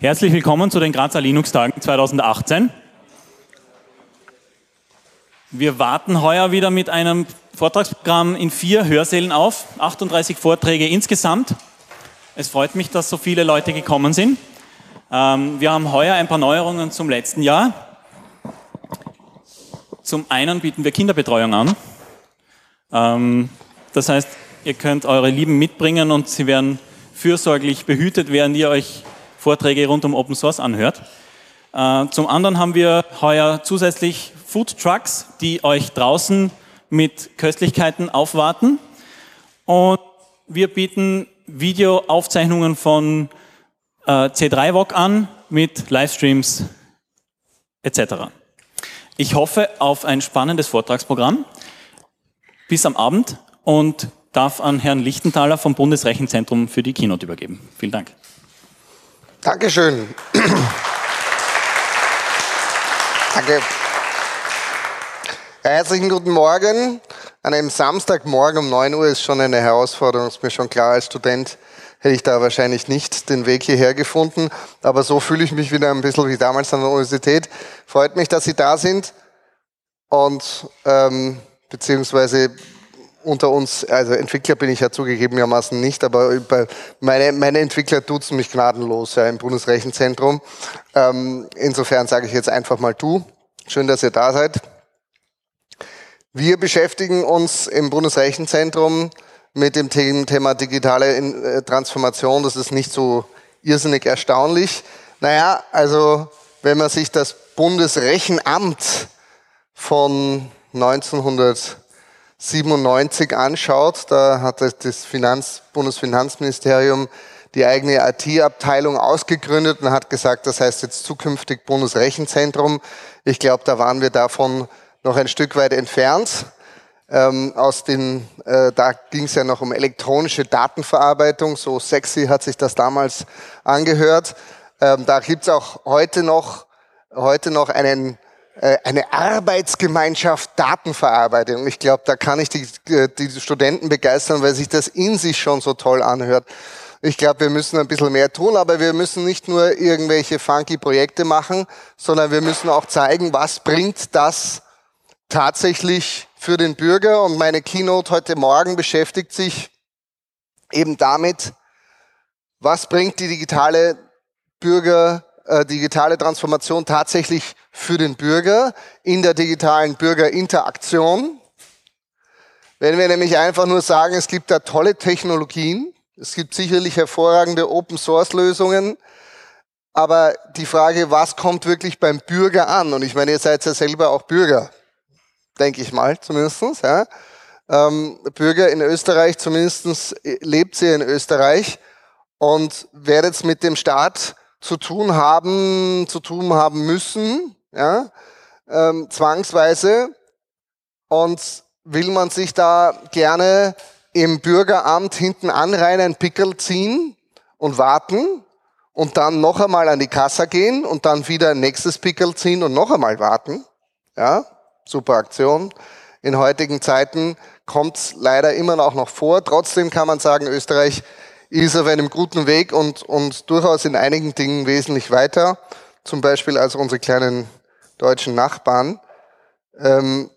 Herzlich willkommen zu den Grazer Linux-Tagen 2018. Wir warten heuer wieder mit einem Vortragsprogramm in vier Hörsälen auf, 38 Vorträge insgesamt. Es freut mich, dass so viele Leute gekommen sind. Ähm, wir haben heuer ein paar Neuerungen zum letzten Jahr. Zum einen bieten wir Kinderbetreuung an. Ähm, das heißt, ihr könnt eure Lieben mitbringen und sie werden fürsorglich behütet, während ihr euch Vorträge rund um Open Source anhört. Äh, zum anderen haben wir heuer zusätzlich Food Trucks, die euch draußen mit Köstlichkeiten aufwarten. Und wir bieten Videoaufzeichnungen von äh, C3VOG an mit Livestreams etc. Ich hoffe auf ein spannendes Vortragsprogramm bis am Abend und darf an Herrn Lichtenthaler vom Bundesrechenzentrum für die Keynote übergeben. Vielen Dank. Dankeschön. Danke. Ja, herzlichen guten Morgen. An einem Samstagmorgen um 9 Uhr ist schon eine Herausforderung, ist mir schon klar. Als Student hätte ich da wahrscheinlich nicht den Weg hierher gefunden. Aber so fühle ich mich wieder ein bisschen wie damals an der Universität. Freut mich, dass Sie da sind. Und ähm, beziehungsweise unter uns, also Entwickler bin ich ja zugegebenermaßen nicht, aber meine, meine Entwickler duzen mich gnadenlos ja, im Bundesrechenzentrum. Ähm, insofern sage ich jetzt einfach mal du. Schön, dass ihr da seid. Wir beschäftigen uns im Bundesrechenzentrum mit dem Thema digitale äh, Transformation. Das ist nicht so irrsinnig erstaunlich. Naja, also wenn man sich das Bundesrechenamt von 1997 anschaut, da hat das Finanz Bundesfinanzministerium die eigene IT-Abteilung ausgegründet und hat gesagt, das heißt jetzt zukünftig Bundesrechenzentrum. Ich glaube, da waren wir davon noch ein Stück weit entfernt. Ähm, aus den, äh, da ging es ja noch um elektronische Datenverarbeitung, so sexy hat sich das damals angehört. Ähm, da gibt es auch heute noch, heute noch einen, eine Arbeitsgemeinschaft Datenverarbeitung. Ich glaube, da kann ich die, äh, die Studenten begeistern, weil sich das in sich schon so toll anhört. Ich glaube, wir müssen ein bisschen mehr tun, aber wir müssen nicht nur irgendwelche funky Projekte machen, sondern wir müssen auch zeigen, was bringt das tatsächlich für den Bürger. Und meine Keynote heute Morgen beschäftigt sich eben damit, was bringt die digitale Bürger, äh, digitale Transformation tatsächlich für den Bürger in der digitalen Bürgerinteraktion. Wenn wir nämlich einfach nur sagen, es gibt da tolle Technologien, es gibt sicherlich hervorragende Open-Source-Lösungen, aber die Frage, was kommt wirklich beim Bürger an? Und ich meine, ihr seid ja selber auch Bürger denke ich mal zumindest. Ja. Ähm, Bürger in Österreich, zumindest lebt sie in Österreich und werdet mit dem Staat zu tun haben, zu tun haben müssen, ja, ähm, zwangsweise. Und will man sich da gerne im Bürgeramt hinten an rein ein Pickel ziehen und warten und dann noch einmal an die Kasse gehen und dann wieder ein nächstes Pickel ziehen und noch einmal warten, ja, super Aktion. In heutigen Zeiten kommt es leider immer noch vor. Trotzdem kann man sagen, Österreich ist auf einem guten Weg und, und durchaus in einigen Dingen wesentlich weiter. Zum Beispiel als unsere kleinen deutschen Nachbarn. Ähm,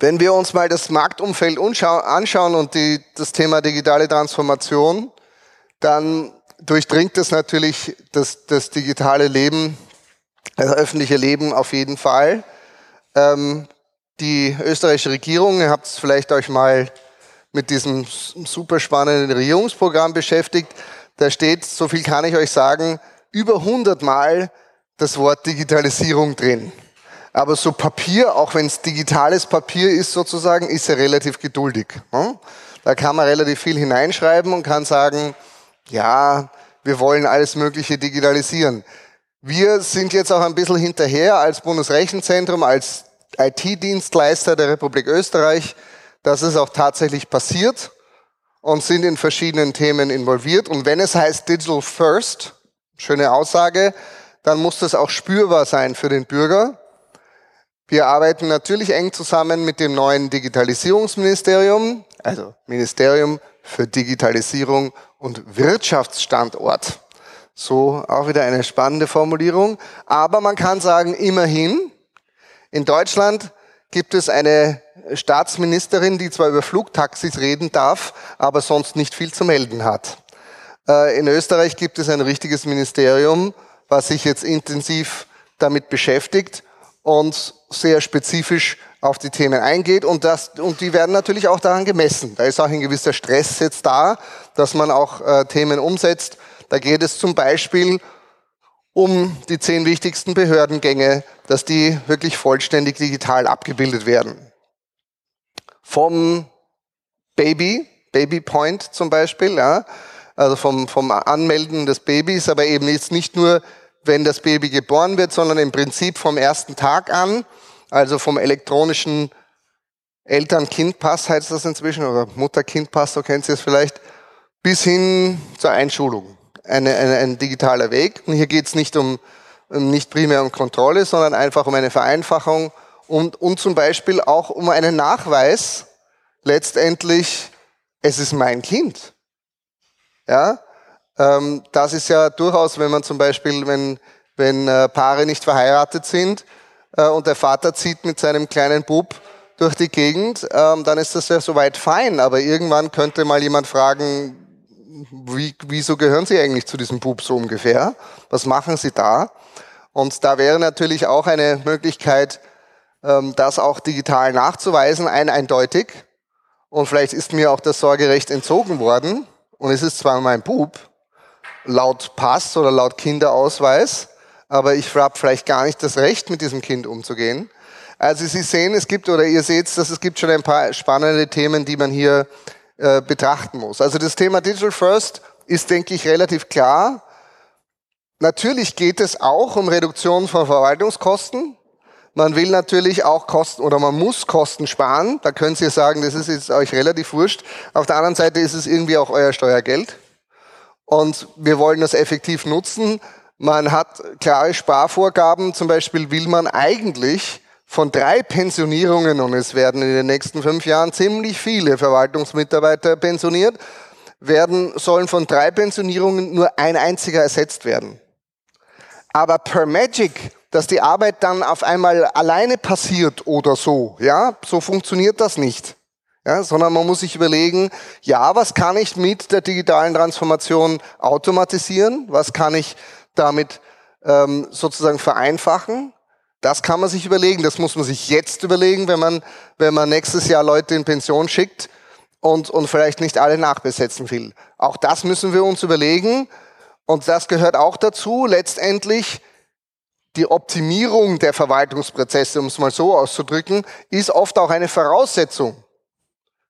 wenn wir uns mal das Marktumfeld anschauen und die, das Thema digitale Transformation, dann durchdringt es natürlich das, das digitale Leben, das öffentliche Leben auf jeden Fall. Ähm, die österreichische Regierung, ihr habt es vielleicht euch mal mit diesem super spannenden Regierungsprogramm beschäftigt. Da steht, so viel kann ich euch sagen, über 100 Mal das Wort Digitalisierung drin. Aber so Papier, auch wenn es digitales Papier ist sozusagen, ist ja relativ geduldig. Ne? Da kann man relativ viel hineinschreiben und kann sagen, ja, wir wollen alles Mögliche digitalisieren. Wir sind jetzt auch ein bisschen hinterher als Bundesrechenzentrum, als IT-Dienstleister der Republik Österreich. Das ist auch tatsächlich passiert und sind in verschiedenen Themen involviert. Und wenn es heißt Digital First, schöne Aussage, dann muss das auch spürbar sein für den Bürger. Wir arbeiten natürlich eng zusammen mit dem neuen Digitalisierungsministerium, also Ministerium für Digitalisierung und Wirtschaftsstandort. So auch wieder eine spannende Formulierung. Aber man kann sagen, immerhin, in Deutschland gibt es eine Staatsministerin, die zwar über Flugtaxis reden darf, aber sonst nicht viel zu melden hat. Äh, in Österreich gibt es ein richtiges Ministerium, was sich jetzt intensiv damit beschäftigt und sehr spezifisch auf die Themen eingeht und, das, und die werden natürlich auch daran gemessen. Da ist auch ein gewisser Stress jetzt da, dass man auch äh, Themen umsetzt. Da geht es zum Beispiel um die zehn wichtigsten Behördengänge, dass die wirklich vollständig digital abgebildet werden. Vom Baby, Baby Point zum Beispiel, ja, also vom, vom Anmelden des Babys, aber eben jetzt nicht nur, wenn das Baby geboren wird, sondern im Prinzip vom ersten Tag an, also vom elektronischen Eltern-Kind-Pass heißt das inzwischen, oder Mutter-Kind-Pass, so kennt ihr es vielleicht, bis hin zur Einschulung eine, eine, ein digitaler Weg. Und hier geht es nicht um, nicht primär um Kontrolle, sondern einfach um eine Vereinfachung und, und zum Beispiel auch um einen Nachweis, letztendlich, es ist mein Kind. Ja, ähm, das ist ja durchaus, wenn man zum Beispiel, wenn, wenn äh, Paare nicht verheiratet sind äh, und der Vater zieht mit seinem kleinen Bub durch die Gegend, ähm, dann ist das ja soweit fein. Aber irgendwann könnte mal jemand fragen, wie, wieso gehören Sie eigentlich zu diesem Bub so ungefähr? Was machen Sie da? Und da wäre natürlich auch eine Möglichkeit, das auch digital nachzuweisen, ein eindeutig. Und vielleicht ist mir auch das Sorgerecht entzogen worden. Und es ist zwar mein Bub, laut Pass oder laut Kinderausweis, aber ich habe vielleicht gar nicht das Recht, mit diesem Kind umzugehen. Also Sie sehen, es gibt, oder ihr seht, dass es gibt schon ein paar spannende Themen, die man hier äh, betrachten muss. Also das Thema Digital First ist, denke ich, relativ klar. Natürlich geht es auch um Reduktion von Verwaltungskosten. Man will natürlich auch Kosten oder man muss Kosten sparen. Da können Sie sagen, das ist jetzt euch relativ wurscht. Auf der anderen Seite ist es irgendwie auch euer Steuergeld. Und wir wollen das effektiv nutzen. Man hat klare Sparvorgaben. Zum Beispiel will man eigentlich von drei Pensionierungen, und es werden in den nächsten fünf Jahren ziemlich viele Verwaltungsmitarbeiter pensioniert, werden, sollen von drei Pensionierungen nur ein einziger ersetzt werden. Aber per Magic, dass die Arbeit dann auf einmal alleine passiert oder so, ja, so funktioniert das nicht. Ja, sondern man muss sich überlegen, ja, was kann ich mit der digitalen Transformation automatisieren? Was kann ich damit ähm, sozusagen vereinfachen? Das kann man sich überlegen. Das muss man sich jetzt überlegen, wenn man, wenn man nächstes Jahr Leute in Pension schickt und, und vielleicht nicht alle nachbesetzen will. Auch das müssen wir uns überlegen. Und das gehört auch dazu, letztendlich die Optimierung der Verwaltungsprozesse, um es mal so auszudrücken, ist oft auch eine Voraussetzung.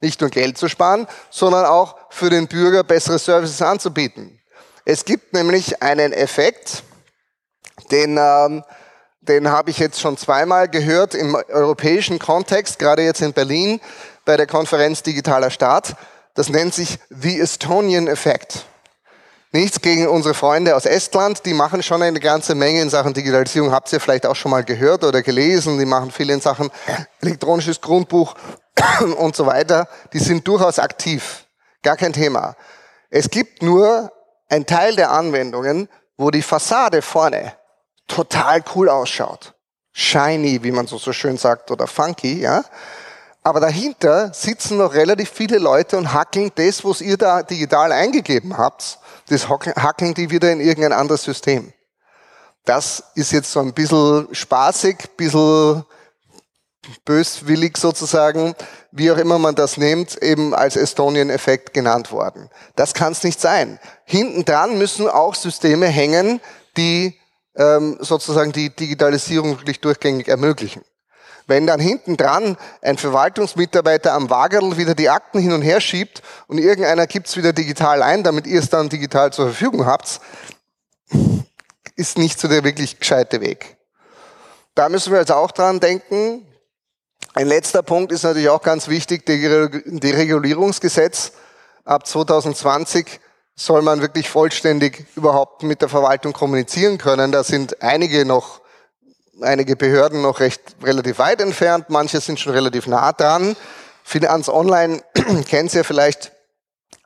Nicht nur Geld zu sparen, sondern auch für den Bürger bessere Services anzubieten. Es gibt nämlich einen Effekt, den ähm, den habe ich jetzt schon zweimal gehört im europäischen Kontext, gerade jetzt in Berlin bei der Konferenz Digitaler Staat. Das nennt sich The Estonian Effect. Nichts gegen unsere Freunde aus Estland, die machen schon eine ganze Menge in Sachen Digitalisierung. Habt ihr vielleicht auch schon mal gehört oder gelesen? Die machen viel in Sachen elektronisches Grundbuch und so weiter. Die sind durchaus aktiv. Gar kein Thema. Es gibt nur ein Teil der Anwendungen, wo die Fassade vorne total cool ausschaut. Shiny, wie man so, so schön sagt, oder funky, ja. Aber dahinter sitzen noch relativ viele Leute und hackeln das, was ihr da digital eingegeben habt, das hackeln die wieder in irgendein anderes System. Das ist jetzt so ein bisschen spaßig, bisschen böswillig sozusagen, wie auch immer man das nimmt, eben als Estonian-Effekt genannt worden. Das kann es nicht sein. Hinten dran müssen auch Systeme hängen, die ähm, sozusagen die Digitalisierung wirklich durchgängig ermöglichen. Wenn dann hinten dran ein Verwaltungsmitarbeiter am Wagerl wieder die Akten hin und her schiebt und irgendeiner gibt es wieder digital ein, damit ihr es dann digital zur Verfügung habt, ist nicht so der wirklich gescheite Weg. Da müssen wir also auch dran denken. Ein letzter Punkt ist natürlich auch ganz wichtig, die Regulierungsgesetz ab 2020 soll man wirklich vollständig überhaupt mit der Verwaltung kommunizieren können. Da sind einige noch, einige Behörden noch recht relativ weit entfernt, manche sind schon relativ nah dran. Finanz Online kennt ihr vielleicht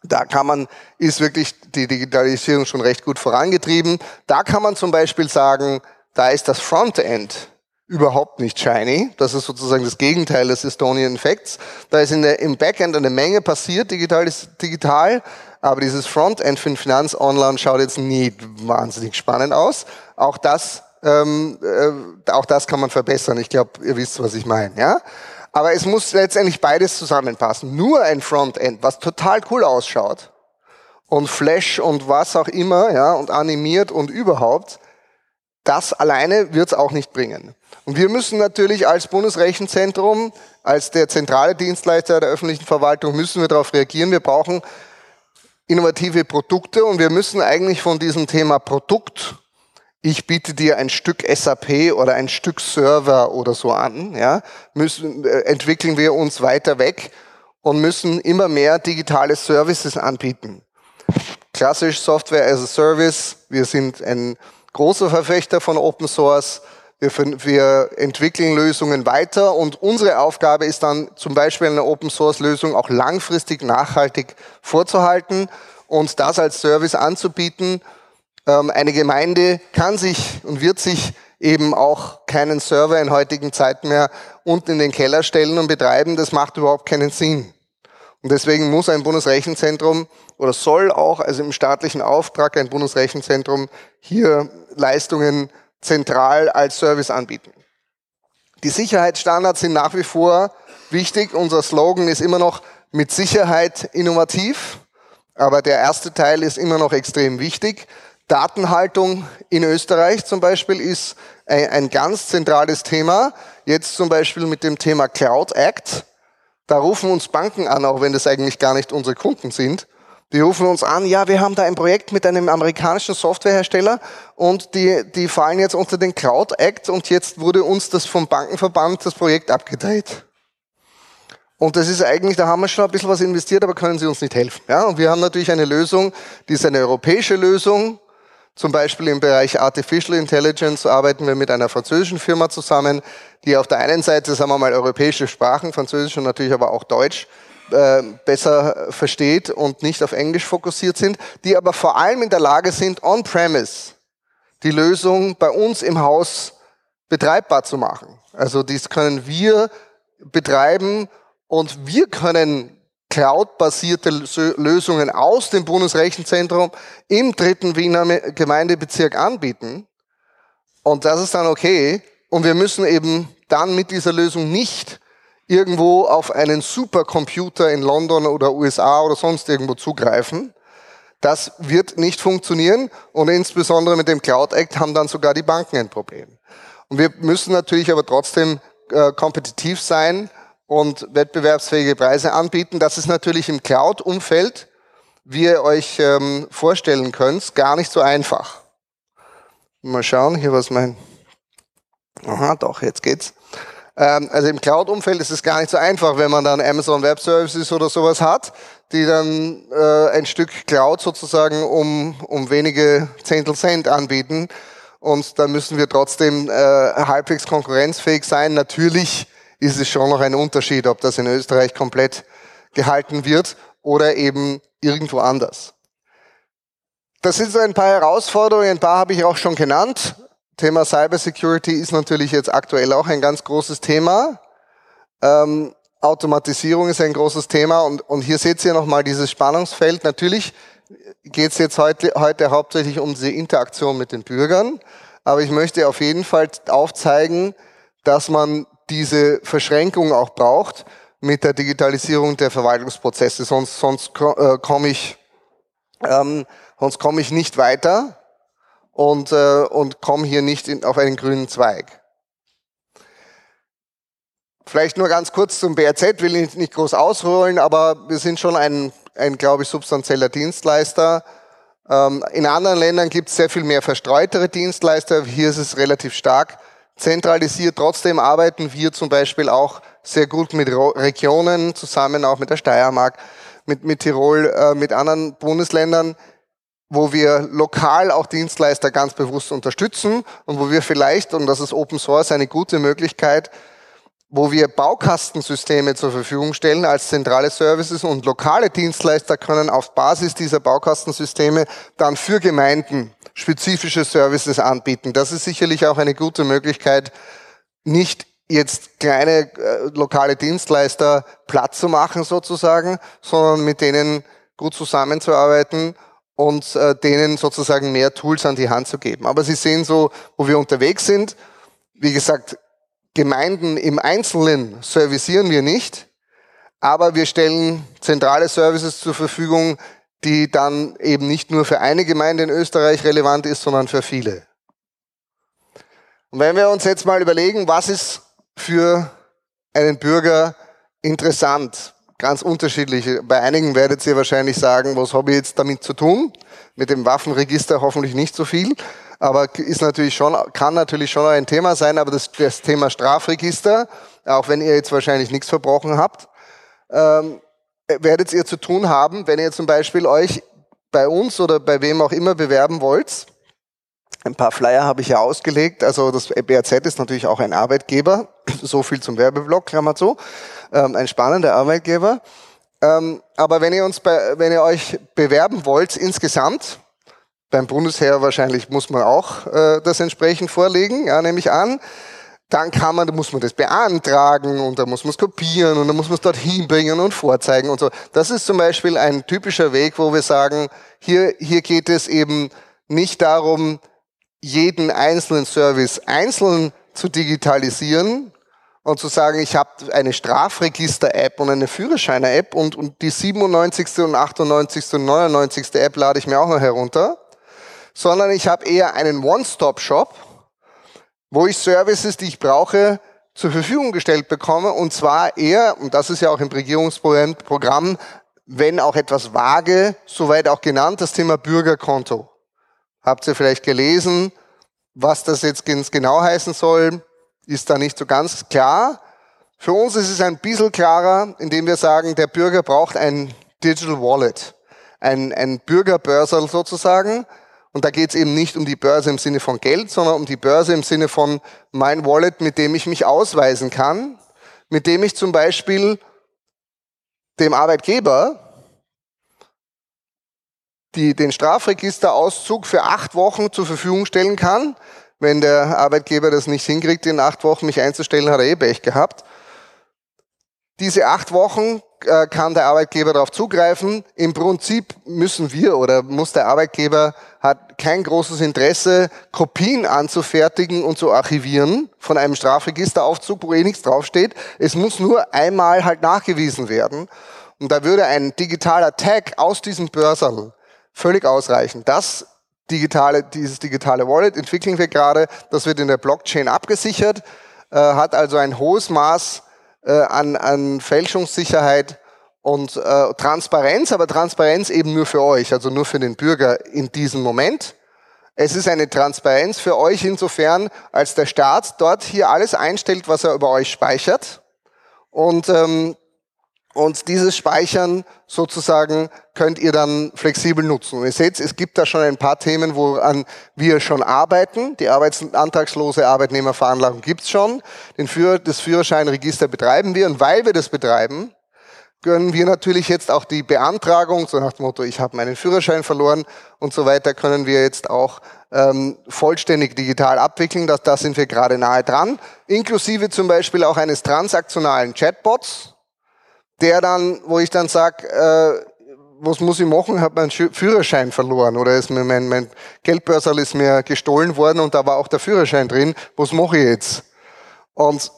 Da kann man, ist wirklich die Digitalisierung schon recht gut vorangetrieben. Da kann man zum Beispiel sagen, da ist das Frontend überhaupt nicht shiny. Das ist sozusagen das Gegenteil des Estonian Facts. Da ist der, im Backend eine Menge passiert, digital, digital. Aber dieses Frontend für den Finanz-Online schaut jetzt nicht wahnsinnig spannend aus. Auch das, ähm, äh, auch das kann man verbessern. Ich glaube, ihr wisst, was ich meine. Ja? Aber es muss letztendlich beides zusammenpassen. Nur ein Frontend, was total cool ausschaut und Flash und was auch immer, ja, und animiert und überhaupt, das alleine wird es auch nicht bringen. Und wir müssen natürlich als Bundesrechenzentrum, als der zentrale Dienstleister der öffentlichen Verwaltung, müssen wir darauf reagieren. Wir brauchen innovative Produkte und wir müssen eigentlich von diesem Thema Produkt, ich biete dir ein Stück SAP oder ein Stück Server oder so an, ja, müssen, äh, entwickeln wir uns weiter weg und müssen immer mehr digitale Services anbieten. Klassisch Software as a Service. Wir sind ein großer Verfechter von Open Source. Wir, wir, entwickeln Lösungen weiter und unsere Aufgabe ist dann zum Beispiel eine Open Source Lösung auch langfristig nachhaltig vorzuhalten und das als Service anzubieten. Ähm, eine Gemeinde kann sich und wird sich eben auch keinen Server in heutigen Zeiten mehr unten in den Keller stellen und betreiben. Das macht überhaupt keinen Sinn. Und deswegen muss ein Bundesrechenzentrum oder soll auch, also im staatlichen Auftrag, ein Bundesrechenzentrum hier Leistungen zentral als Service anbieten. Die Sicherheitsstandards sind nach wie vor wichtig. Unser Slogan ist immer noch mit Sicherheit innovativ, aber der erste Teil ist immer noch extrem wichtig. Datenhaltung in Österreich zum Beispiel ist ein, ganz zentrales Thema. Jetzt zum Beispiel mit dem Thema Cloud Act. Da rufen uns Banken an, auch wenn das eigentlich gar nicht unsere Kunden sind. Die rufen uns an, ja, wir haben da ein Projekt mit einem amerikanischen Softwarehersteller und die, die fallen jetzt unter den Cloud Act und jetzt wurde uns das vom Bankenverband das Projekt abgedreht. Und das ist eigentlich, da haben wir schon ein bisschen was investiert, aber können sie uns nicht helfen. Ja, und wir haben natürlich eine Lösung, die ist eine europäische Lösung. Zum Beispiel im Bereich Artificial Intelligence arbeiten wir mit einer französischen Firma zusammen, die auf der einen Seite, sagen wir mal, europäische Sprachen, Französisch und natürlich aber auch Deutsch, äh, besser versteht und nicht auf Englisch fokussiert sind, die aber vor allem in der Lage sind, on-premise die Lösung bei uns im Haus betreibbar zu machen. Also dies können wir betreiben und wir können cloud-basierte Lösungen aus dem Bundesrechenzentrum im dritten Wiener Gemeindebezirk anbieten. Und das ist dann okay. Und wir müssen eben dann mit dieser Lösung nicht irgendwo auf einen Supercomputer in London oder USA oder sonst irgendwo zugreifen. Das wird nicht funktionieren und insbesondere mit dem Cloud Act haben dann sogar die Banken ein Problem. Und wir müssen natürlich aber trotzdem äh, kompetitiv sein und wettbewerbsfähige Preise anbieten. Das ist natürlich im Cloud-Umfeld, wie ihr euch ähm, vorstellen könnt, gar nicht so einfach. Mal schauen, hier was mein... Aha, doch, jetzt geht's. Ähm, also im Cloud-Umfeld ist es gar nicht so einfach, wenn man dann Amazon Web Services oder sowas hat, die dann äh, ein Stück Cloud sozusagen um, um wenige Zehntel Cent anbieten. Und da müssen wir trotzdem äh, halbwegs konkurrenzfähig sein. Natürlich ist es schon noch ein Unterschied, ob das in Österreich komplett gehalten wird oder eben irgendwo anders. Das sind so ein paar Herausforderungen, ein paar habe ich auch schon genannt. Thema Cybersecurity ist natürlich jetzt aktuell auch ein ganz großes Thema. Ähm, Automatisierung ist ein großes Thema und, und hier seht ihr nochmal dieses Spannungsfeld. Natürlich geht es jetzt heute, heute hauptsächlich um die Interaktion mit den Bürgern, aber ich möchte auf jeden Fall aufzeigen, dass man diese Verschränkung auch braucht mit der Digitalisierung der Verwaltungsprozesse, sonst, sonst äh, komme ich, ähm, komme ich nicht weiter und, äh, und komme hier nicht in, auf einen grünen Zweig. Vielleicht nur ganz kurz zum BRZ, will ich nicht groß ausholen, aber wir sind schon ein, ein glaube ich, substanzieller Dienstleister. Ähm, in anderen Ländern gibt es sehr viel mehr verstreutere Dienstleister. Hier ist es relativ stark zentralisiert. Trotzdem arbeiten wir zum Beispiel auch sehr gut mit Regionen zusammen, auch mit der Steiermark, mit, mit Tirol, äh, mit anderen Bundesländern wo wir lokal auch Dienstleister ganz bewusst unterstützen und wo wir vielleicht, und das ist Open Source eine gute Möglichkeit, wo wir Baukastensysteme zur Verfügung stellen als zentrale Services und lokale Dienstleister können auf Basis dieser Baukastensysteme dann für Gemeinden spezifische Services anbieten. Das ist sicherlich auch eine gute Möglichkeit, nicht jetzt kleine äh, lokale Dienstleister platt zu machen sozusagen, sondern mit denen gut zusammenzuarbeiten und äh, denen sozusagen mehr Tools an die Hand zu geben. Aber Sie sehen so, wo wir unterwegs sind. Wie gesagt, Gemeinden im Einzelnen servicieren wir nicht, aber wir stellen zentrale Services zur Verfügung, die dann eben nicht nur für eine Gemeinde in Österreich relevant ist, sondern für viele. Und wenn wir uns jetzt mal überlegen, was ist für einen Bürger interessant, ganz unterschiedlich. Bei einigen werdet ihr wahrscheinlich sagen, was habe ich jetzt damit zu tun? Mit dem Waffenregister hoffentlich nicht so viel aber ist natürlich schon, kann natürlich schon ein Thema sein, aber das, das Thema Strafregister, auch wenn ihr jetzt wahrscheinlich nichts verbrochen habt, ähm, werdet ihr zu tun haben, wenn ihr zum Beispiel euch bei uns oder bei wem auch immer bewerben wollt. Ein paar Flyer habe ich ja ausgelegt. Also das BRZ ist natürlich auch ein Arbeitgeber. So viel zum Werbeblock, Klammer zu. Ähm, ein spannender Arbeitgeber. Ähm, aber wenn ihr uns bei, wenn ihr euch bewerben wollt insgesamt, beim Bundesheer wahrscheinlich muss man auch äh, das entsprechend vorlegen, ja, nehme ich an. Dann kann man, da muss man das beantragen und dann muss man es kopieren und dann muss man es dorthin bringen und vorzeigen und so. Das ist zum Beispiel ein typischer Weg, wo wir sagen, hier, hier geht es eben nicht darum, jeden einzelnen Service einzeln zu digitalisieren und zu sagen, ich habe eine Strafregister-App und eine Führerscheiner-App und, und die 97. und 98. und 99. App lade ich mir auch noch herunter sondern ich habe eher einen One-Stop-Shop, wo ich Services, die ich brauche, zur Verfügung gestellt bekomme. Und zwar eher, und das ist ja auch im Regierungsprogramm, wenn auch etwas vage, soweit auch genannt, das Thema Bürgerkonto. Habt ihr vielleicht gelesen, was das jetzt genau heißen soll, ist da nicht so ganz klar. Für uns ist es ein bisschen klarer, indem wir sagen, der Bürger braucht ein Digital Wallet, ein, ein Bürgerbörsel sozusagen, und da geht es eben nicht um die Börse im Sinne von Geld, sondern um die Börse im Sinne von mein Wallet, mit dem ich mich ausweisen kann, mit dem ich zum Beispiel dem Arbeitgeber die, den Strafregisterauszug für acht Wochen zur Verfügung stellen kann. Wenn der Arbeitgeber das nicht hinkriegt, in acht Wochen mich einzustellen, hat er eh Pech gehabt. Diese acht Wochen kann der Arbeitgeber darauf zugreifen. Im Prinzip müssen wir oder muss der Arbeitgeber hat kein großes Interesse, Kopien anzufertigen und zu archivieren von einem Strafregisteraufzug, wo eh nichts draufsteht. Es muss nur einmal halt nachgewiesen werden. Und da würde ein digitaler Tag aus diesem Börserl völlig ausreichen. Das digitale, dieses digitale Wallet entwickeln wir gerade. Das wird in der Blockchain abgesichert, äh, hat also ein hohes Maß äh, an, an Fälschungssicherheit und äh, Transparenz, aber Transparenz eben nur für euch, also nur für den Bürger in diesem Moment. Es ist eine Transparenz für euch insofern, als der Staat dort hier alles einstellt, was er über euch speichert. Und, ähm, und dieses Speichern sozusagen könnt ihr dann flexibel nutzen. Und ihr seht, es gibt da schon ein paar Themen, woran wir schon arbeiten. Die arbeitsantragslose Arbeitnehmerveranlagung gibt's schon. Den Führer, das Führerscheinregister betreiben wir. Und weil wir das betreiben, können wir natürlich jetzt auch die Beantragung, so nach dem Motto, ich habe meinen Führerschein verloren und so weiter, können wir jetzt auch ähm, vollständig digital abwickeln. Das, da sind wir gerade nahe dran. Inklusive zum Beispiel auch eines transaktionalen Chatbots, der dann, wo ich dann sage, äh, was muss ich machen? Habe meinen Führerschein verloren oder ist mir mein, mein Geldbörsel ist mir gestohlen worden und da war auch der Führerschein drin. Was mache ich jetzt? Und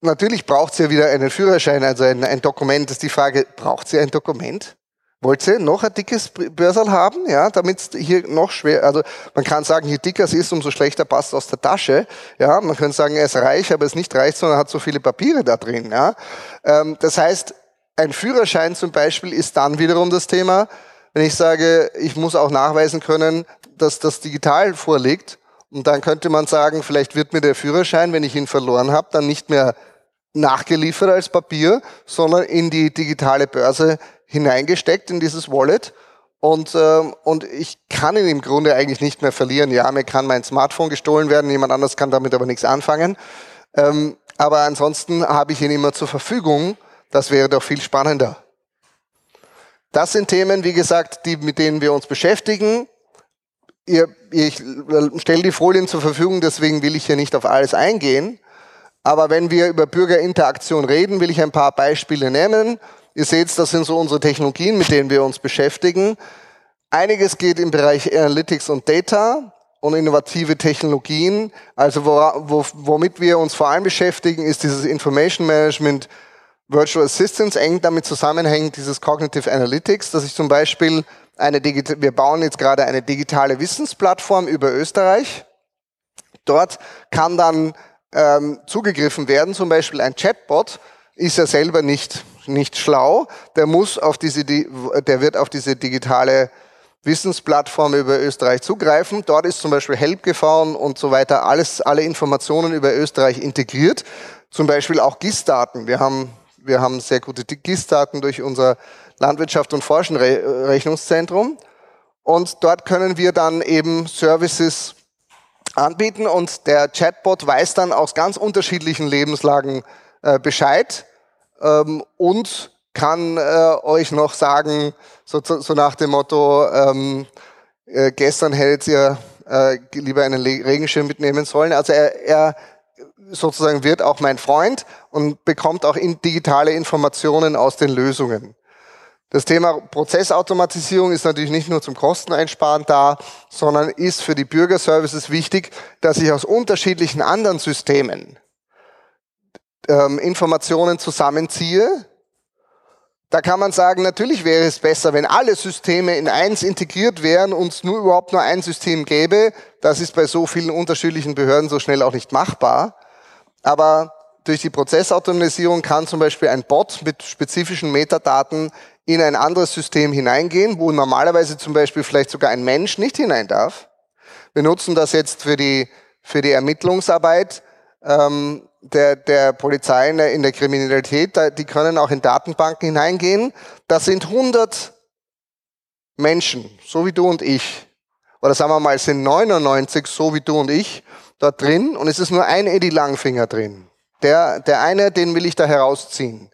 natürlich braucht sie ja wieder einen Führerschein, also ein, ein Dokument. Das ist die Frage, braucht sie ein Dokument? Wollt ihr noch ein dickes Börsel haben, ja, damit hier noch schwer, also man kann sagen, je dicker es ist, umso schlechter passt es aus der Tasche, ja, man kann sagen, er ist reich, aber es nicht reich, sondern hat so viele Papiere da drin, ja. Ähm, das heißt, ein Führerschein zum Beispiel ist dann wiederum das Thema, wenn ich sage, ich muss auch nachweisen können, dass das digital vorliegt, und dann könnte man sagen, vielleicht wird mir der Führerschein, wenn ich ihn verloren habe, dann nicht mehr nachgeliefert als Papier, sondern in die digitale Börse hineingesteckt, in dieses Wallet. Und, äh, und ich kann ihn im Grunde eigentlich nicht mehr verlieren. Ja, mir kann mein Smartphone gestohlen werden, jemand anders kann damit aber nichts anfangen. Ähm, aber ansonsten habe ich ihn immer zur Verfügung. Das wäre doch viel spannender. Das sind Themen, wie gesagt, die, mit denen wir uns beschäftigen. Ihr, ich stelle die Folien zur Verfügung, deswegen will ich hier nicht auf alles eingehen. Aber wenn wir über Bürgerinteraktion reden, will ich ein paar Beispiele nennen. Ihr seht, das sind so unsere Technologien, mit denen wir uns beschäftigen. Einiges geht im Bereich Analytics und Data und innovative Technologien. Also wo, womit wir uns vor allem beschäftigen, ist dieses Information Management, Virtual Assistance, eng damit zusammenhängt dieses Cognitive Analytics, dass ich zum Beispiel eine Digi wir bauen jetzt gerade eine digitale Wissensplattform über Österreich. Dort kann dann ähm, zugegriffen werden, zum Beispiel ein Chatbot ist ja selber nicht, nicht schlau, der muss auf diese, der wird auf diese digitale Wissensplattform über Österreich zugreifen. Dort ist zum Beispiel Help gefahren und so weiter, alles, alle Informationen über Österreich integriert. Zum Beispiel auch GIS-Daten. Wir haben, wir haben sehr gute GIS-Daten durch unser Landwirtschaft und Forschenrechnungszentrum. Und dort können wir dann eben Services anbieten und der Chatbot weiß dann aus ganz unterschiedlichen Lebenslagen äh, Bescheid ähm, und kann äh, euch noch sagen, so, so nach dem Motto, ähm, äh, gestern hättet ihr äh, lieber einen Le Regenschirm mitnehmen sollen. Also er, er sozusagen wird auch mein Freund und bekommt auch in digitale Informationen aus den Lösungen. Das Thema Prozessautomatisierung ist natürlich nicht nur zum Kosteneinsparen da, sondern ist für die Bürgerservices wichtig, dass ich aus unterschiedlichen anderen Systemen ähm, Informationen zusammenziehe. Da kann man sagen, natürlich wäre es besser, wenn alle Systeme in eins integriert wären und es nur überhaupt nur ein System gäbe. Das ist bei so vielen unterschiedlichen Behörden so schnell auch nicht machbar. Aber durch die Prozessautomatisierung kann zum Beispiel ein Bot mit spezifischen Metadaten in ein anderes System hineingehen, wo normalerweise zum Beispiel vielleicht sogar ein Mensch nicht hinein darf. Wir nutzen das jetzt für die, für die Ermittlungsarbeit ähm, der, der Polizei in der, in der Kriminalität. Die können auch in Datenbanken hineingehen. Das sind 100 Menschen, so wie du und ich. Oder sagen wir mal, es sind 99, so wie du und ich, dort drin. Und es ist nur ein Eddie Langfinger drin. Der, der eine, den will ich da herausziehen.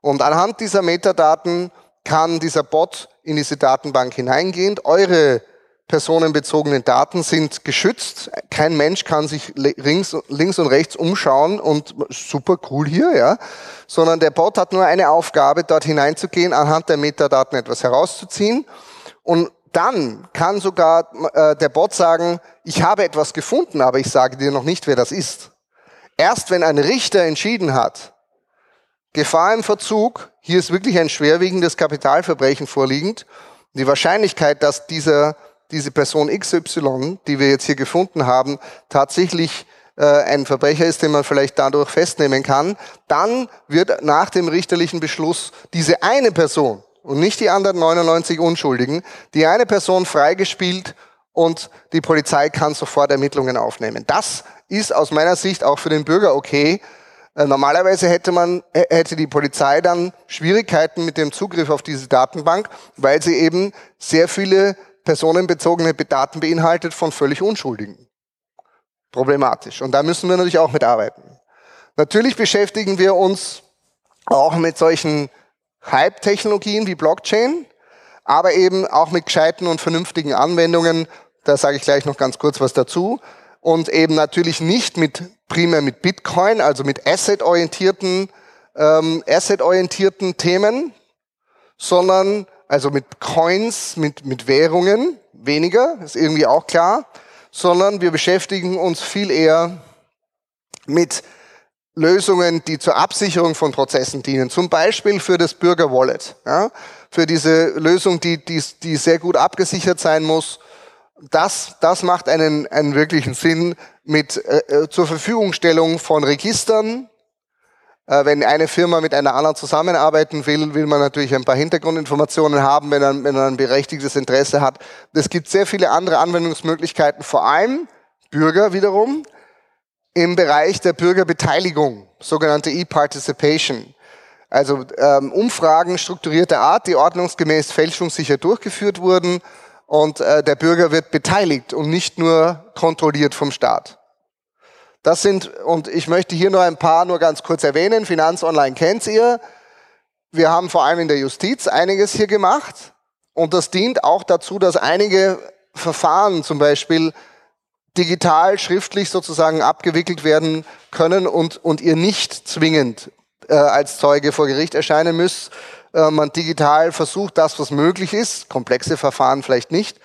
Und anhand dieser Metadaten kann dieser Bot in diese Datenbank hineingehen. Eure personenbezogenen Daten sind geschützt. Kein Mensch kann sich links, links und rechts umschauen und super cool hier, ja. Sondern der Bot hat nur eine Aufgabe, dort hineinzugehen, anhand der Metadaten etwas herauszuziehen. Und dann kann sogar äh, der Bot sagen, ich habe etwas gefunden, aber ich sage dir noch nicht, wer das ist. Erst wenn ein Richter entschieden hat, Gefahr im Verzug, hier ist wirklich ein schwerwiegendes Kapitalverbrechen vorliegend. Die Wahrscheinlichkeit, dass dieser, diese Person XY, die wir jetzt hier gefunden haben, tatsächlich äh, ein Verbrecher ist, den man vielleicht dadurch festnehmen kann, dann wird nach dem richterlichen Beschluss diese eine Person und nicht die anderen 99 Unschuldigen, die eine Person freigespielt und die Polizei kann sofort Ermittlungen aufnehmen. Das ist aus meiner Sicht auch für den Bürger okay, äh, normalerweise hätte man, hätte die Polizei dann Schwierigkeiten mit dem Zugriff auf diese Datenbank, weil sie eben sehr viele personenbezogene Daten beinhaltet von völlig Unschuldigen. Problematisch. Und da müssen wir natürlich auch mitarbeiten. Natürlich beschäftigen wir uns auch mit solchen Hype-Technologien wie Blockchain, aber eben auch mit gescheiten und vernünftigen Anwendungen. Da sage ich gleich noch ganz kurz was dazu und eben natürlich nicht mit primär mit Bitcoin, also mit asset-orientierten ähm, asset-orientierten Themen, sondern also mit Coins, mit, mit Währungen, weniger, ist irgendwie auch klar, sondern wir beschäftigen uns viel eher mit Lösungen, die zur Absicherung von Prozessen dienen. Zum Beispiel für das Bürger-Wallet. Ja? Für diese Lösung, die, die, die sehr gut abgesichert sein muss das, das macht einen, einen wirklichen Sinn mit äh, äh, zur Verfügungstellung von Registern. Äh, wenn eine Firma mit einer anderen zusammenarbeiten will, will man natürlich ein paar Hintergrundinformationen haben, wenn man, wenn man ein berechtigtes Interesse hat. Es gibt sehr viele andere Anwendungsmöglichkeiten, vor allem Bürger wiederum, im Bereich der Bürgerbeteiligung, sogenannte E-Participation. Also ähm, Umfragen strukturierter Art, die ordnungsgemäß fälschungssicher durchgeführt wurden und äh, der Bürger wird beteiligt und nicht nur kontrolliert vom Staat. Das sind, und ich möchte hier nur ein paar nur ganz kurz erwähnen. Finanz Online kennt ihr. Wir haben vor allem in der Justiz einiges hier gemacht. Und das dient auch dazu, dass einige Verfahren zum Beispiel digital, schriftlich sozusagen abgewickelt werden können und, und ihr nicht zwingend äh, als Zeuge vor Gericht erscheinen müsst. Äh, man digital versucht, das, was möglich ist, komplexe Verfahren vielleicht nicht,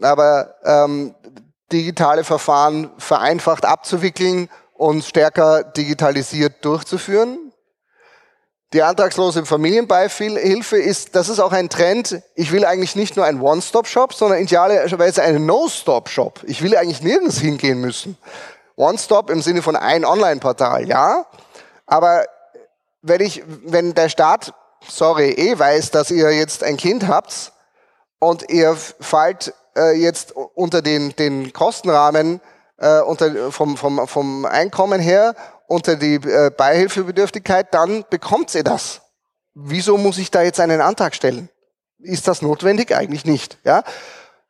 aber ähm, digitale Verfahren vereinfacht abzuwickeln und stärker digitalisiert durchzuführen. Die antragslose Familienbeihilfe ist, das ist auch ein Trend. Ich will eigentlich nicht nur ein One-Stop-Shop, sondern idealerweise einen No-Stop-Shop. Ich will eigentlich nirgends hingehen müssen. One-Stop im Sinne von ein Online-Portal, ja. Aber wenn ich, wenn der Staat, sorry, eh weiß, dass ihr jetzt ein Kind habt und ihr fallt äh, jetzt unter den, den Kostenrahmen äh, unter, vom, vom, vom Einkommen her unter die äh, Beihilfebedürftigkeit, dann bekommt ihr das. Wieso muss ich da jetzt einen Antrag stellen? Ist das notwendig? Eigentlich nicht. Ja?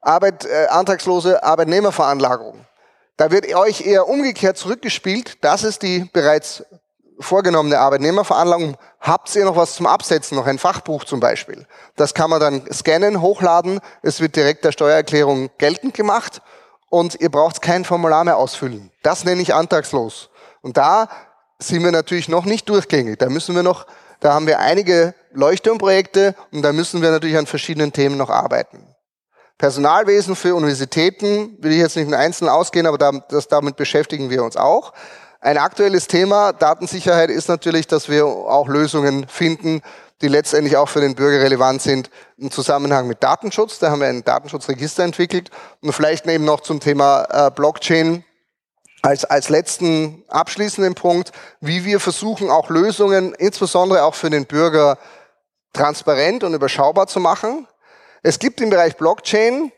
Arbeit, äh, antragslose Arbeitnehmerveranlagung. Da wird euch eher umgekehrt zurückgespielt. Das ist die bereits vorgenommene Arbeitnehmerveranlagung. Habt ihr noch was zum Absetzen, noch ein Fachbuch zum Beispiel? Das kann man dann scannen, hochladen. Es wird direkt der Steuererklärung geltend gemacht und ihr braucht kein Formular mehr ausfüllen. Das nenne ich antragslos. Und da sind wir natürlich noch nicht durchgängig. Da müssen wir noch, da haben wir einige Leuchtturmprojekte und da müssen wir natürlich an verschiedenen Themen noch arbeiten. Personalwesen für Universitäten will ich jetzt nicht in Einzelnen ausgehen, aber das, damit beschäftigen wir uns auch. Ein aktuelles Thema Datensicherheit ist natürlich, dass wir auch Lösungen finden, die letztendlich auch für den Bürger relevant sind im Zusammenhang mit Datenschutz. Da haben wir ein Datenschutzregister entwickelt und vielleicht eben noch zum Thema äh, Blockchain als, als letzten abschließenden Punkt, wie wir versuchen, auch Lösungen, insbesondere auch für den Bürger, transparent und überschaubar zu machen. Es gibt im Bereich Blockchain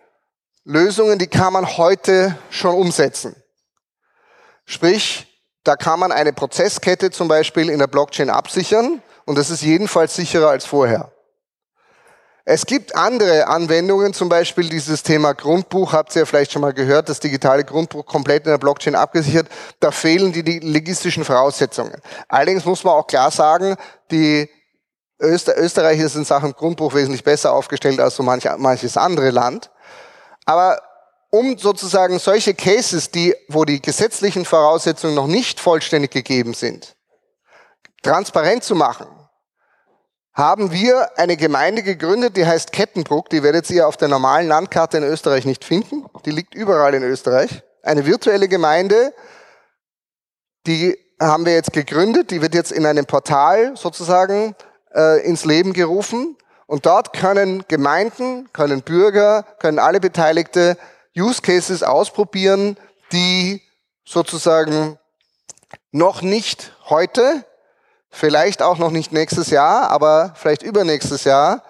Lösungen, die kann man heute schon umsetzen. Sprich, da kann man eine Prozesskette zum Beispiel in der Blockchain absichern und das ist jedenfalls sicherer als vorher. Es gibt andere Anwendungen, zum Beispiel dieses Thema Grundbuch, habt ihr ja vielleicht schon mal gehört, das digitale Grundbuch komplett in der Blockchain abgesichert. Da fehlen die, logistischen Voraussetzungen. Allerdings muss man auch klar sagen, die Öster Österreicher sind in Sachen Grundbuch wesentlich besser aufgestellt als so manch, manches andere Land. Aber um sozusagen solche Cases, die, wo die gesetzlichen Voraussetzungen noch nicht vollständig gegeben sind, transparent zu machen, haben wir eine Gemeinde gegründet, die heißt Kettenbruck. Die werdet ihr auf der normalen Landkarte in Österreich nicht finden. Die liegt überall in Österreich. Eine virtuelle Gemeinde, die haben wir jetzt gegründet. Die wird jetzt in einem Portal sozusagen äh, ins Leben gerufen. Und dort können Gemeinden, können Bürger, können alle Beteiligte Use Cases ausprobieren, die sozusagen noch nicht heute Vielleicht auch noch nicht nächstes Jahr, aber vielleicht übernächstes Jahr,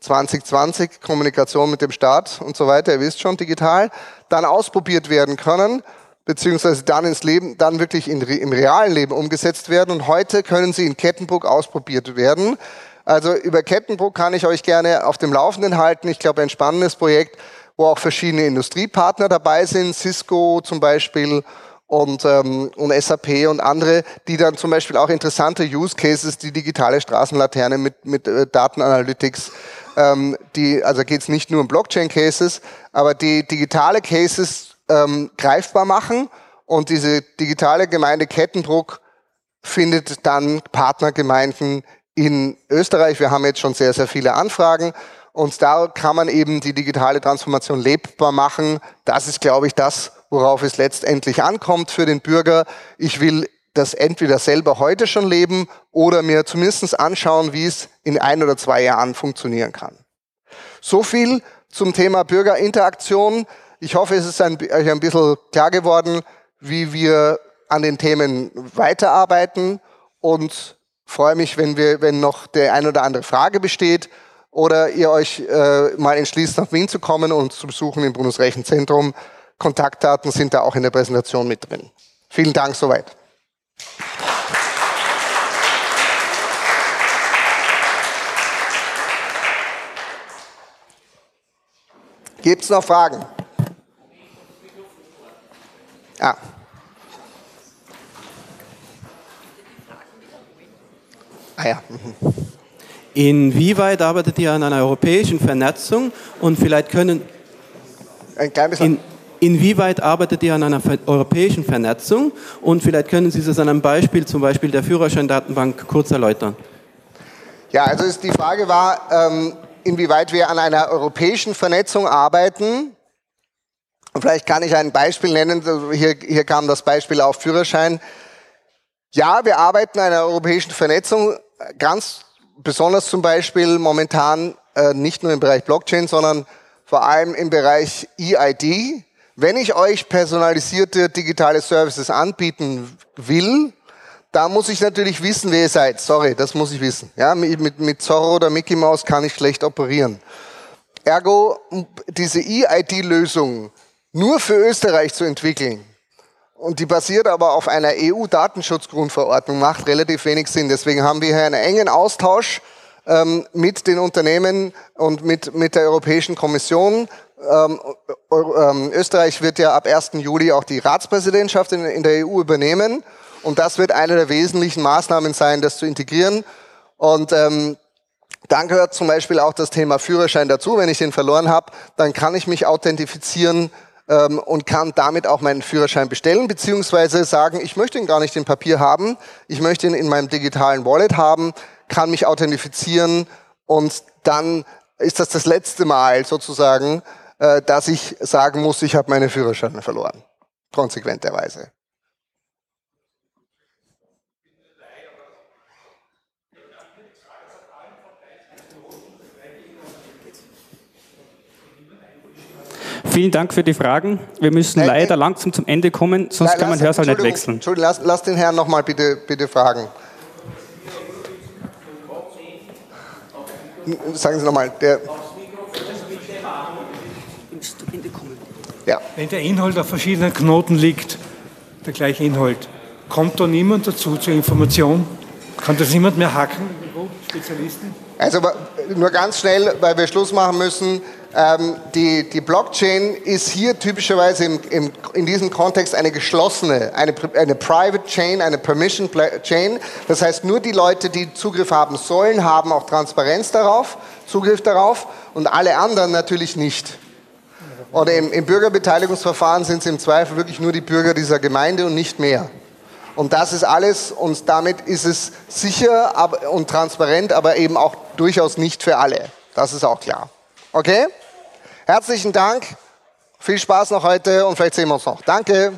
2020, Kommunikation mit dem Staat und so weiter, ihr wisst schon, digital, dann ausprobiert werden können, beziehungsweise dann ins Leben, dann wirklich in, im realen Leben umgesetzt werden. Und heute können sie in Kettenbruck ausprobiert werden. Also über Kettenbruck kann ich euch gerne auf dem Laufenden halten. Ich glaube, ein spannendes Projekt, wo auch verschiedene Industriepartner dabei sind, Cisco zum Beispiel und, ähm, und SAP und andere, die dann zum Beispiel auch interessante Use Cases, die digitale Straßenlaterne mit, mit äh, Datenanalytics, ähm, die, also geht es nicht nur um Blockchain-Cases, aber die digitale Cases ähm, greifbar machen und diese digitale Gemeinde Kettendruck findet dann Partnergemeinden in Österreich. Wir haben jetzt schon sehr, sehr viele Anfragen und da kann man eben die digitale Transformation lebbar machen. Das ist, glaube ich, das, worauf es letztendlich ankommt für den Bürger. Ich will das entweder selber heute schon leben oder mir zumindest anschauen, wie es in ein oder zwei Jahren funktionieren kann. So viel zum Thema Bürgerinteraktion. Ich hoffe, es ist euch ein bisschen klar geworden, wie wir an den Themen weiterarbeiten und freue mich, wenn, wir, wenn noch der ein oder andere Frage besteht oder ihr euch äh, mal entschließt, nach Wien zu kommen und zu besuchen im Bundesrechenzentrum. Kontaktdaten sind da auch in der Präsentation mit drin. Vielen Dank soweit. Gibt es noch Fragen? Ah. Ah ja. Mhm. Inwieweit arbeitet ihr an einer europäischen Vernetzung und vielleicht können... Ein klein bisschen... In, inwieweit arbeitet ihr an einer europäischen Vernetzung und vielleicht können Sie das an einem Beispiel, zum Beispiel der Führerscheindatenbank, kurz erläutern? Ja, also die Frage war, ähm, inwieweit wir an einer europäischen Vernetzung arbeiten. Und vielleicht kann ich ein Beispiel nennen. Hier, hier kam das Beispiel auf Führerschein. Ja, wir arbeiten an einer europäischen Vernetzung ganz besonders zum Beispiel momentan äh, nicht nur im Bereich Blockchain, sondern vor allem im Bereich EID. Wenn ich euch personalisierte digitale Services anbieten will, da muss ich natürlich wissen, wer ihr seid. Sorry, das muss ich wissen. Ja, mit, mit, Zorro oder Mickey Mouse kann ich schlecht operieren. Ergo, diese EID-Lösung nur für Österreich zu entwickeln, und die basiert aber auf einer EU-Datenschutzgrundverordnung, macht relativ wenig Sinn. Deswegen haben wir hier einen engen Austausch ähm, mit den Unternehmen und mit, mit der Europäischen Kommission. Ähm, ähm, Österreich wird ja ab 1. Juli auch die Ratspräsidentschaft in, in der EU übernehmen. Und das wird eine der wesentlichen Maßnahmen sein, das zu integrieren. Und ähm, dann gehört zum Beispiel auch das Thema Führerschein dazu. Wenn ich den verloren habe, dann kann ich mich authentifizieren ähm, und kann damit auch meinen Führerschein bestellen, beziehungsweise sagen, ich möchte ihn gar nicht in Papier haben, ich möchte ihn in meinem digitalen Wallet haben, kann mich authentifizieren und dann ist das das letzte Mal sozusagen, äh, dass ich sagen muss, ich habe meine Führerscheine verloren. Konsequenterweise. Vielen Dank für die Fragen. Wir müssen Nein, leider langsam zum Ende kommen, sonst lass, kann man Hörsaal nicht wechseln. Entschuldigung, lass, lass den Herrn nochmal bitte, bitte fragen. Sagen Sie nochmal, der. Ja. Wenn der Inhalt auf verschiedenen Knoten liegt, der gleiche Inhalt, kommt da niemand dazu zur Information? Kann das niemand mehr hacken? Spezialisten? Also nur ganz schnell, weil wir Schluss machen müssen. Ähm, die, die, Blockchain ist hier typischerweise im, im, in diesem Kontext eine geschlossene, eine, eine Private Chain, eine Permission Chain. Das heißt, nur die Leute, die Zugriff haben sollen, haben auch Transparenz darauf, Zugriff darauf und alle anderen natürlich nicht. Oder im, im Bürgerbeteiligungsverfahren sind es im Zweifel wirklich nur die Bürger dieser Gemeinde und nicht mehr. Und das ist alles und damit ist es sicher und transparent, aber eben auch durchaus nicht für alle. Das ist auch klar. Okay? Herzlichen Dank. Viel Spaß noch heute und vielleicht sehen wir uns noch. Danke.